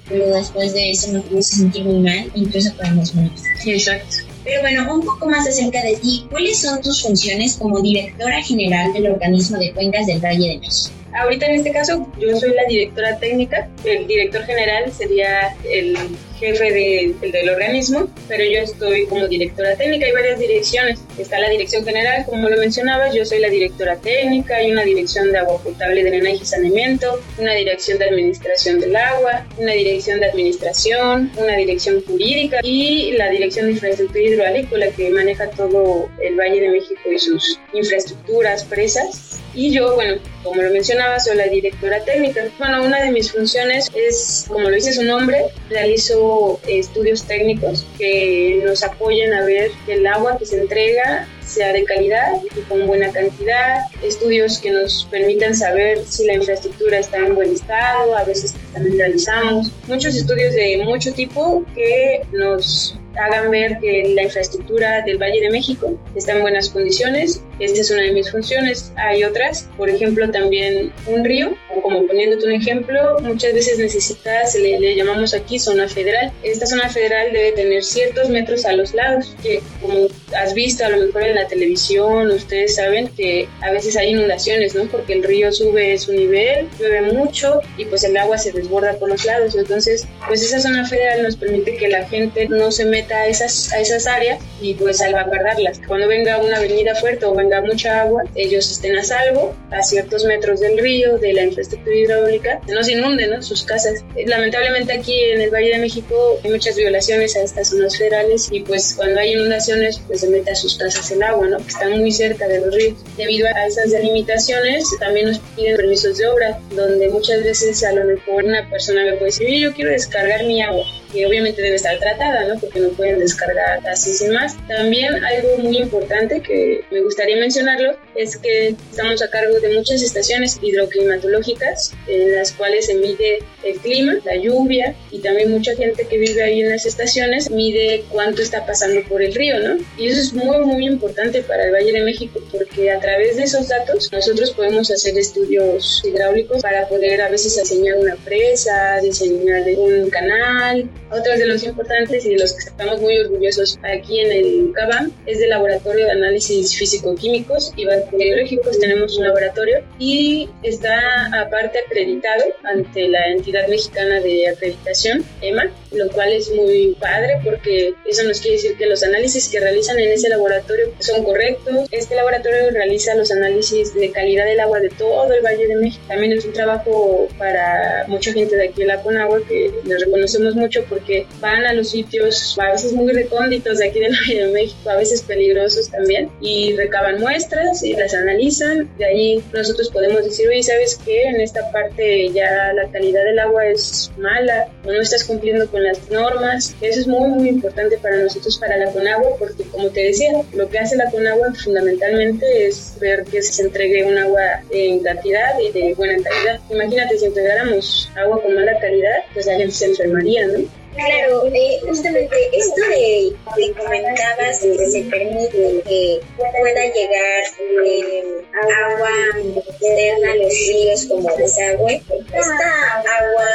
pero después de eso nos a sentir muy mal, incluso podemos morir. Exacto. Pero bueno, un poco más acerca de ti, ¿cuáles son tus funciones como directora general del organismo de cuencas del Valle de México? Ahorita en este caso yo soy la directora técnica, el director general sería el jefe de, del organismo, pero yo estoy como directora técnica, hay varias direcciones, está la dirección general, como lo mencionabas, yo soy la directora técnica, hay una dirección de agua potable, drenaje y saneamiento, una dirección de administración del agua, una dirección de administración, una dirección jurídica y la dirección de infraestructura hidroalícola que maneja todo el Valle de México y sus infraestructuras, presas. Y yo, bueno, como lo mencionaba, soy la directora técnica. Bueno, una de mis funciones es, como lo dice su nombre, realizo estudios técnicos que nos apoyen a ver que el agua que se entrega sea de calidad y con buena cantidad, estudios que nos permitan saber si la infraestructura está en buen estado, a veces también realizamos. Muchos estudios de mucho tipo que nos hagan ver que la infraestructura del Valle de México está en buenas condiciones. Esta es una de mis funciones. Hay otras, por ejemplo, también un río, como poniéndote un ejemplo, muchas veces necesita, se le, le, llamamos aquí zona federal. Esta zona federal debe tener ciertos metros a los lados, que como has visto a lo mejor en la televisión, ustedes saben que a veces hay inundaciones, ¿no? Porque el río sube su nivel, llueve mucho y pues el agua se desborda por los lados. Entonces, pues esa zona federal nos permite que la gente no se meta a esas, a esas áreas y pues salvaguardarlas. Cuando venga una avenida fuerte o venga mucha agua, ellos estén a salvo a ciertos metros del río, de la infraestructura hidráulica, no se inunden ¿no? sus casas. Lamentablemente aquí en el Valle de México hay muchas violaciones a estas zonas federales y pues cuando hay inundaciones pues se mete a sus casas el agua, ¿no? que están muy cerca de los ríos. Debido a esas delimitaciones también nos piden permisos de obra, donde muchas veces a lo mejor una persona me puede decir, yo quiero descargar mi agua que obviamente debe estar tratada, ¿no? Porque no pueden descargar así sin más. También algo muy importante que me gustaría mencionarlo es que estamos a cargo de muchas estaciones hidroclimatológicas en las cuales se mide el clima, la lluvia y también mucha gente que vive ahí en las estaciones mide cuánto está pasando por el río, ¿no? Y eso es muy, muy importante para el Valle de México porque a través de esos datos nosotros podemos hacer estudios hidráulicos para poder a veces diseñar una presa, diseñar un canal. Otros de los importantes y de los que estamos muy orgullosos aquí en el CABAM es del Laboratorio de Análisis Físico-Químicos y Bacteriológicos. Tenemos un laboratorio y está aparte acreditado ante la entidad mexicana de acreditación, EMA, lo cual es muy padre porque eso nos quiere decir que los análisis que realizan en ese laboratorio son correctos. Este laboratorio realiza los análisis de calidad del agua de todo el Valle de México. También es un trabajo para mucha gente de aquí en la Conagua que les reconocemos mucho porque van a los sitios a veces muy recónditos de aquí del Valle de México, a veces peligrosos también, y recaban muestras y las analizan. De ahí nosotros podemos decir, oye, ¿sabes qué? En esta parte ya la calidad del agua es mala o no estás cumpliendo con las normas. Eso es muy, muy importante para nosotros, para la Conagua, porque como te decía, lo que hace la Conagua fundamentalmente es ver que se entregue un agua en cantidad y de buena calidad. Imagínate si entregáramos agua con mala calidad, pues la gente se enfermaría, ¿no? Claro, eh, justamente esto de que comentabas que se permite que pueda llegar eh, agua externa a los ríos como desagüe, esta agua,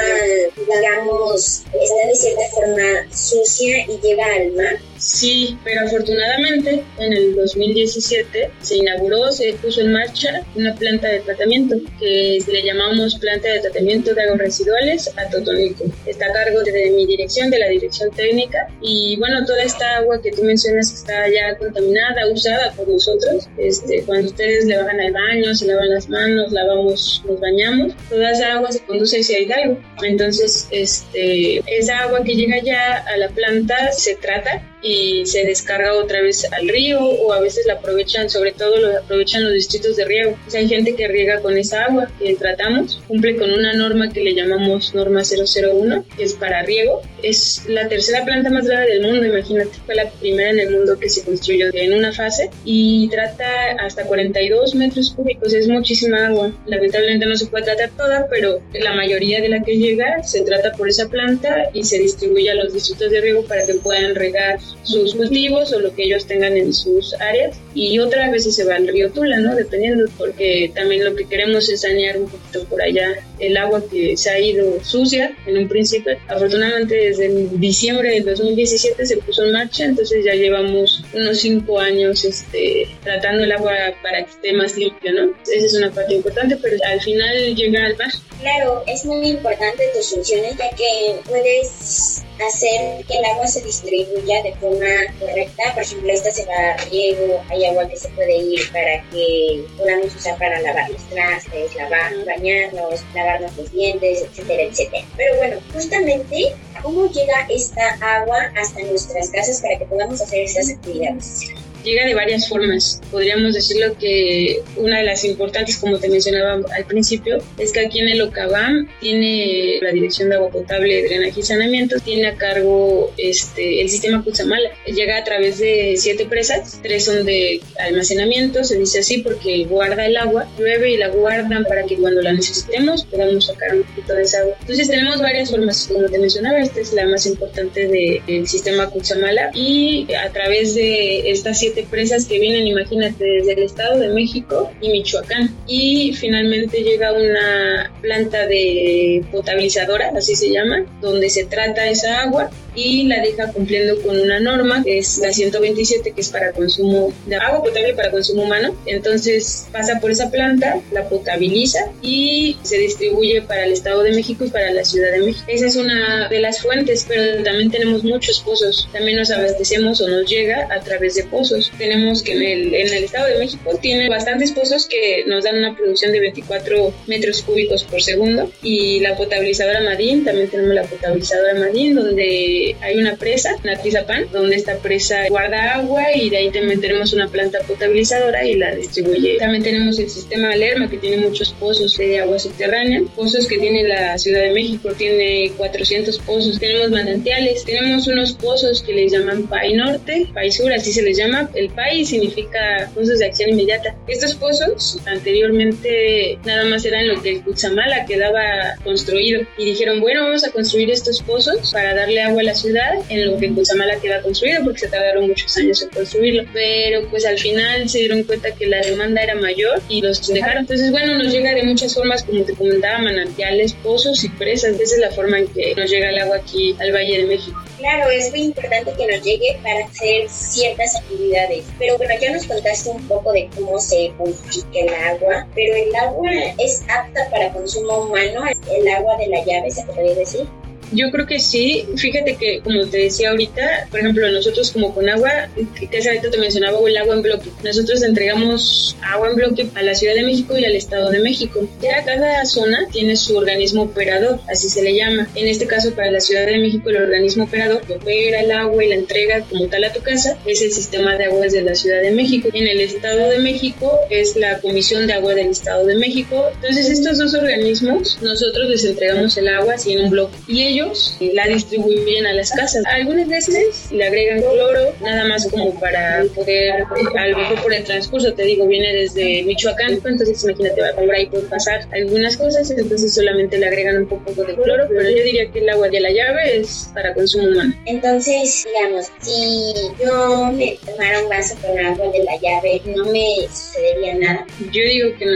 digamos, está de cierta forma sucia y llega al mar. Sí, pero afortunadamente en el 2017 se inauguró, se puso en marcha una planta de tratamiento que le llamamos planta de tratamiento de aguas residuales a Totonico. Está a cargo de mi dirección, de la dirección técnica y bueno, toda esta agua que tú mencionas está ya contaminada, usada por nosotros. Este, cuando ustedes le bajan al baño, se lavan las manos, lavamos, nos bañamos, toda esa agua se conduce hacia Hidalgo. Entonces, este, esa agua que llega ya a la planta se trata y se descarga otra vez al río o a veces la aprovechan, sobre todo lo aprovechan los distritos de riego. O sea, hay gente que riega con esa agua que tratamos, cumple con una norma que le llamamos norma 001, que es para riego. Es la tercera planta más grande del mundo, imagínate, fue la primera en el mundo que se construyó en una fase y trata hasta 42 metros cúbicos, es muchísima agua. Lamentablemente no se puede tratar toda, pero la mayoría de la que llega se trata por esa planta y se distribuye a los distritos de riego para que puedan regar sus cultivos o lo que ellos tengan en sus áreas y otra vez se va al río Tula, ¿no? Dependiendo, porque también lo que queremos es sanear un poquito por allá el agua que se ha ido sucia en un principio. Afortunadamente desde diciembre del 2017 se puso en marcha, entonces ya llevamos unos cinco años este, tratando el agua para que esté más limpio, ¿no? Esa es una parte importante, pero al final llega al mar. Claro, es muy importante tus funciones ya que puedes hacer que el agua se distribuya de forma correcta. Por ejemplo, esta se va a riego, hay agua que se puede ir para que podamos usar para lavar los trastes, lavar, bañarnos, lavarnos los dientes, etcétera, etcétera. Pero bueno, justamente, ¿cómo llega esta agua hasta nuestras casas para que podamos hacer esas actividades? Llega de varias formas. Podríamos decirlo que una de las importantes, como te mencionaba al principio, es que aquí en el Ocabam tiene la Dirección de Agua Potable, Drenaje y Saneamiento, tiene a cargo este, el sistema Cutzamala. Llega a través de siete presas, tres son de almacenamiento, se dice así porque guarda el agua, llueve y la guardan para que cuando la necesitemos podamos sacar un poquito de esa agua. Entonces tenemos varias formas, como te mencionaba, esta es la más importante del sistema Cutzamala y a través de estas siete presas que vienen, imagínate, desde el Estado de México y Michoacán. Y finalmente llega una planta de potabilizadora, así se llama, donde se trata esa agua y la deja cumpliendo con una norma que es la 127 que es para consumo de agua potable para consumo humano. Entonces pasa por esa planta, la potabiliza y se distribuye para el Estado de México y para la Ciudad de México. Esa es una de las fuentes, pero también tenemos muchos pozos. También nos abastecemos o nos llega a través de pozos. Tenemos que en el, en el Estado de México tiene bastantes pozos que nos dan una producción de 24 metros cúbicos por segundo y la potabilizadora Madín, también tenemos la potabilizadora Madín donde hay una presa, una Tizapán, donde esta presa guarda agua y de ahí también tenemos una planta potabilizadora y la distribuye. También tenemos el sistema Alerma que tiene muchos pozos de agua subterránea, pozos que tiene la Ciudad de México, tiene 400 pozos, tenemos manantiales, tenemos unos pozos que les llaman PAI Norte, PAI Sur, así se les llama. El PAI significa pozos de acción inmediata. Estos pozos anteriormente nada más eran lo que el Cutzamala quedaba construido y dijeron, bueno, vamos a construir estos pozos para darle agua a la ciudad en lo que Cutzamala queda construido porque se tardaron muchos años en construirlo. Pero pues al final se dieron cuenta que la demanda era mayor y los dejaron. Entonces, bueno, nos llega de muchas formas, como te comentaba, manantiales, pozos y presas. Esa es la forma en que nos llega el agua aquí al Valle de México. Claro, es muy importante que nos llegue para hacer ciertas actividades. Pero bueno, ya nos contaste un poco de cómo se purifica el agua, pero el agua es apta para consumo humano, el agua de la llave, se podría decir. Yo creo que sí. Fíjate que, como te decía ahorita, por ejemplo, nosotros como con agua, que hace ahorita te mencionaba el agua en bloque. Nosotros entregamos agua en bloque a la Ciudad de México y al Estado de México. Ya cada zona tiene su organismo operador, así se le llama. En este caso, para la Ciudad de México, el organismo operador que opera el agua y la entrega como tal a tu casa es el sistema de aguas de la Ciudad de México. En el Estado de México es la Comisión de Agua del Estado de México. Entonces, estos dos organismos, nosotros les entregamos el agua así en un bloque y ellos la distribuyen a las casas. Algunas veces le agregan cloro, nada más como para poder, a lo mejor por el transcurso, te digo, viene desde Michoacán, entonces imagínate, va por ahí puede pasar algunas cosas, entonces solamente le agregan un poco de cloro, pero yo diría que el agua de la llave es para consumo humano. Entonces, digamos, si yo me tomara un vaso con agua de la llave, no me sucedería nada. Yo digo que no.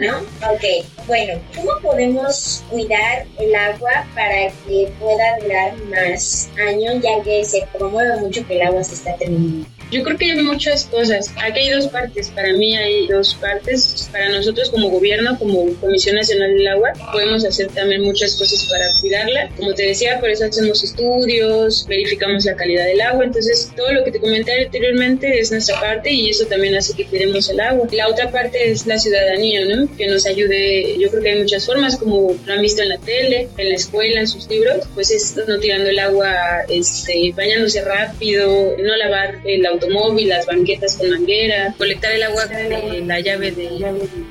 ¿No? Ok, bueno, ¿cómo podemos cuidar el agua para que pueda durar más años, ya que se promueve mucho que el agua se está terminando? Yo creo que hay muchas cosas. Aquí hay dos partes. Para mí hay dos partes. Para nosotros como gobierno, como Comisión Nacional del Agua, podemos hacer también muchas cosas para cuidarla. Como te decía, por eso hacemos estudios, verificamos la calidad del agua. Entonces, todo lo que te comenté anteriormente es nuestra parte y eso también hace que cuidemos el agua. La otra parte es la ciudadanía, ¿no? Que nos ayude. Yo creo que hay muchas formas, como lo han visto en la tele, en la escuela, en sus libros, pues es no tirando el agua, este, bañándose rápido, no lavar el automóvil, las banquetas con manguera, colectar el agua de la llave de,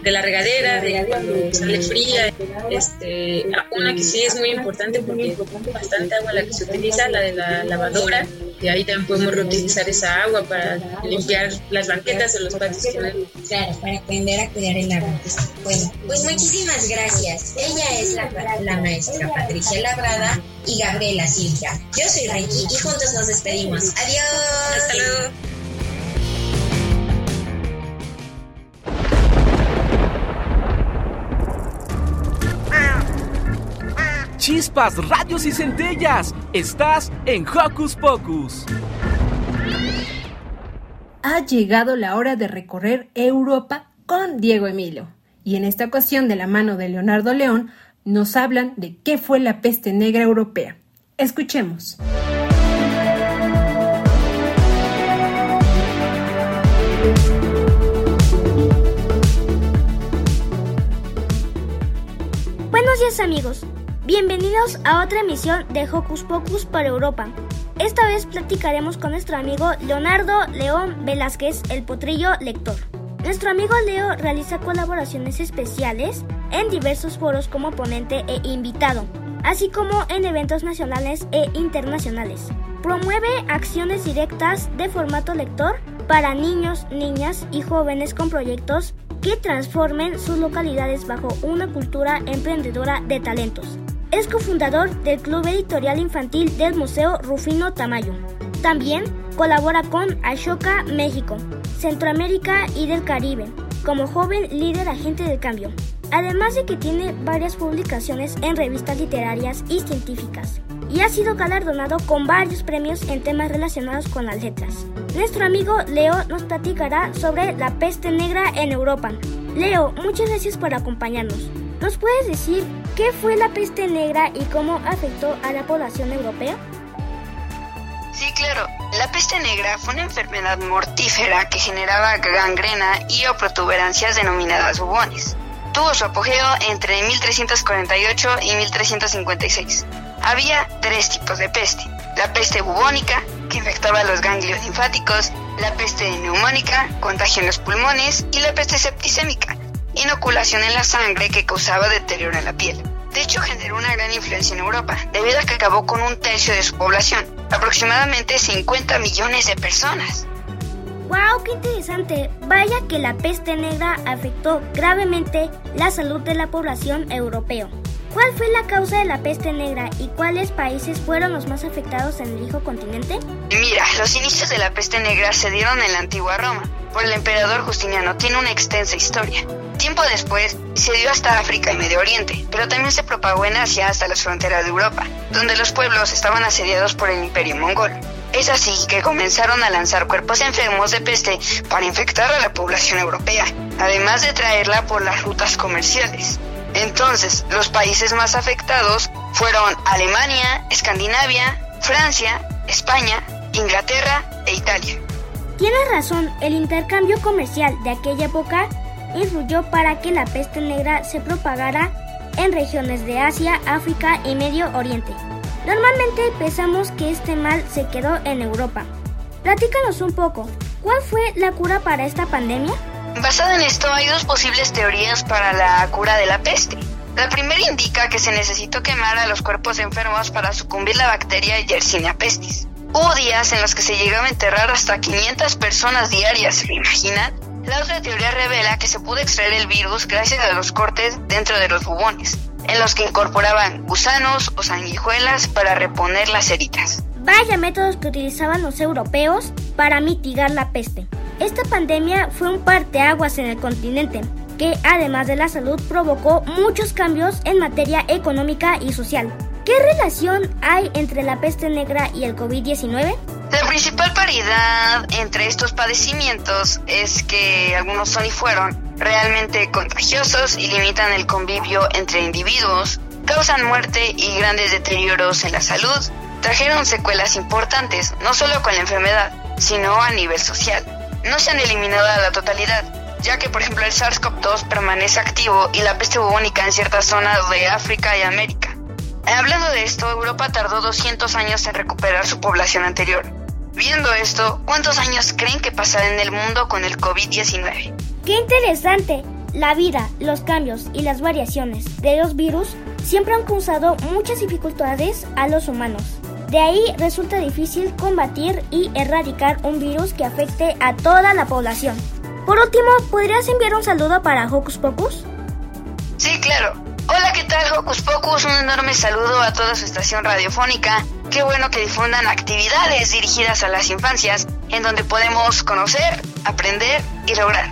de la regadera, de cuando sale fría. Este, una que sí es muy importante porque es bastante agua la que se utiliza, la de la lavadora, y ahí también podemos reutilizar esa agua para limpiar las banquetas o los patios. Claro, para aprender a cuidar el agua. Bueno, pues muchísimas gracias. Ella es la, la maestra Patricia Labrada y Gabriela Silvia. Yo soy Ricky y juntos nos despedimos. Adiós. Hasta luego. Chispas, radios y centellas. Estás en Hocus Pocus. Ha llegado la hora de recorrer Europa con Diego Emilio. Y en esta ocasión, de la mano de Leonardo León, nos hablan de qué fue la peste negra europea. Escuchemos. Buenos días amigos, bienvenidos a otra emisión de Hocus Pocus por Europa. Esta vez platicaremos con nuestro amigo Leonardo León Velázquez, el potrillo lector. Nuestro amigo Leo realiza colaboraciones especiales en diversos foros como ponente e invitado, así como en eventos nacionales e internacionales. Promueve acciones directas de formato lector para niños, niñas y jóvenes con proyectos que transformen sus localidades bajo una cultura emprendedora de talentos. Es cofundador del Club Editorial Infantil del Museo Rufino Tamayo. También colabora con Ashoka México, Centroamérica y del Caribe, como joven líder agente del cambio. Además de que tiene varias publicaciones en revistas literarias y científicas, y ha sido galardonado con varios premios en temas relacionados con las letras. Nuestro amigo Leo nos platicará sobre la peste negra en Europa. Leo, muchas gracias por acompañarnos. ¿Nos puedes decir qué fue la peste negra y cómo afectó a la población europea? Sí, claro. La peste negra fue una enfermedad mortífera que generaba gangrena y o protuberancias denominadas bubones. Tuvo su apogeo entre 1348 y 1356. Había tres tipos de peste. La peste bubónica, que infectaba los ganglios linfáticos, la peste neumónica, contagio los pulmones, y la peste septicémica, inoculación en la sangre que causaba deterioro en la piel. De hecho, generó una gran influencia en Europa, debido a que acabó con un tercio de su población, aproximadamente 50 millones de personas. ¡Wow! ¡Qué interesante! Vaya que la peste negra afectó gravemente la salud de la población europea. ¿Cuál fue la causa de la peste negra y cuáles países fueron los más afectados en el viejo continente? Mira, los inicios de la peste negra se dieron en la antigua Roma, por el emperador Justiniano. Tiene una extensa historia. Tiempo después, se dio hasta África y Medio Oriente, pero también se propagó en Asia hasta las fronteras de Europa, donde los pueblos estaban asediados por el imperio mongol. Es así que comenzaron a lanzar cuerpos enfermos de peste para infectar a la población europea, además de traerla por las rutas comerciales. Entonces, los países más afectados fueron Alemania, Escandinavia, Francia, España, Inglaterra e Italia. Tienes razón, el intercambio comercial de aquella época influyó para que la peste negra se propagara en regiones de Asia, África y Medio Oriente. Normalmente pensamos que este mal se quedó en Europa. Platícanos un poco, ¿cuál fue la cura para esta pandemia? Basado en esto, hay dos posibles teorías para la cura de la peste. La primera indica que se necesitó quemar a los cuerpos enfermos para sucumbir la bacteria Yersinia pestis. Hubo días en los que se llegaba a enterrar hasta 500 personas diarias, ¿se imaginan? La otra teoría revela que se pudo extraer el virus gracias a los cortes dentro de los bubones, en los que incorporaban gusanos o sanguijuelas para reponer las heridas. Vaya métodos que utilizaban los europeos para mitigar la peste. Esta pandemia fue un parteaguas en el continente, que además de la salud provocó muchos cambios en materia económica y social. ¿Qué relación hay entre la peste negra y el COVID-19? La principal paridad entre estos padecimientos es que algunos son y fueron realmente contagiosos y limitan el convivio entre individuos, causan muerte y grandes deterioros en la salud, trajeron secuelas importantes, no solo con la enfermedad, sino a nivel social. No se han eliminado a la totalidad, ya que por ejemplo el SARS-CoV-2 permanece activo y la peste bubónica en ciertas zonas de África y América. Hablando de esto, Europa tardó 200 años en recuperar su población anterior. Viendo esto, ¿cuántos años creen que pasará en el mundo con el COVID-19? ¡Qué interesante! La vida, los cambios y las variaciones de los virus siempre han causado muchas dificultades a los humanos. De ahí resulta difícil combatir y erradicar un virus que afecte a toda la población. Por último, ¿podrías enviar un saludo para Hocus Pocus? Sí, claro. Hola, ¿qué tal Hocus Pocus? Un enorme saludo a toda su estación radiofónica. Qué bueno que difundan actividades dirigidas a las infancias en donde podemos conocer, aprender y lograr.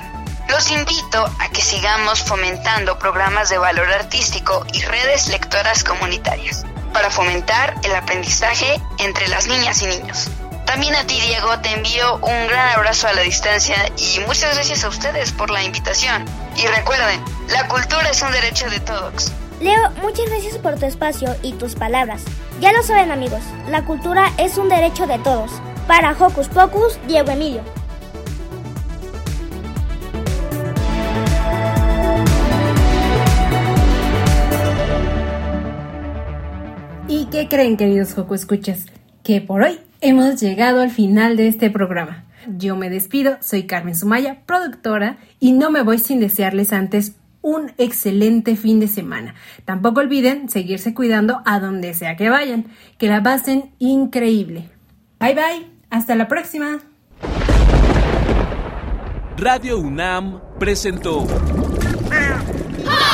Los invito a que sigamos fomentando programas de valor artístico y redes lectoras comunitarias para fomentar el aprendizaje entre las niñas y niños. También a ti, Diego, te envío un gran abrazo a la distancia y muchas gracias a ustedes por la invitación. Y recuerden, la cultura es un derecho de todos. Leo, muchas gracias por tu espacio y tus palabras. Ya lo saben amigos, la cultura es un derecho de todos. Para Hocus Pocus, Diego Emilio. Qué creen, queridos Joco Escuchas? Que por hoy hemos llegado al final de este programa. Yo me despido, soy Carmen Sumaya, productora, y no me voy sin desearles antes un excelente fin de semana. Tampoco olviden seguirse cuidando a donde sea que vayan. Que la pasen increíble. Bye bye, hasta la próxima. Radio UNAM presentó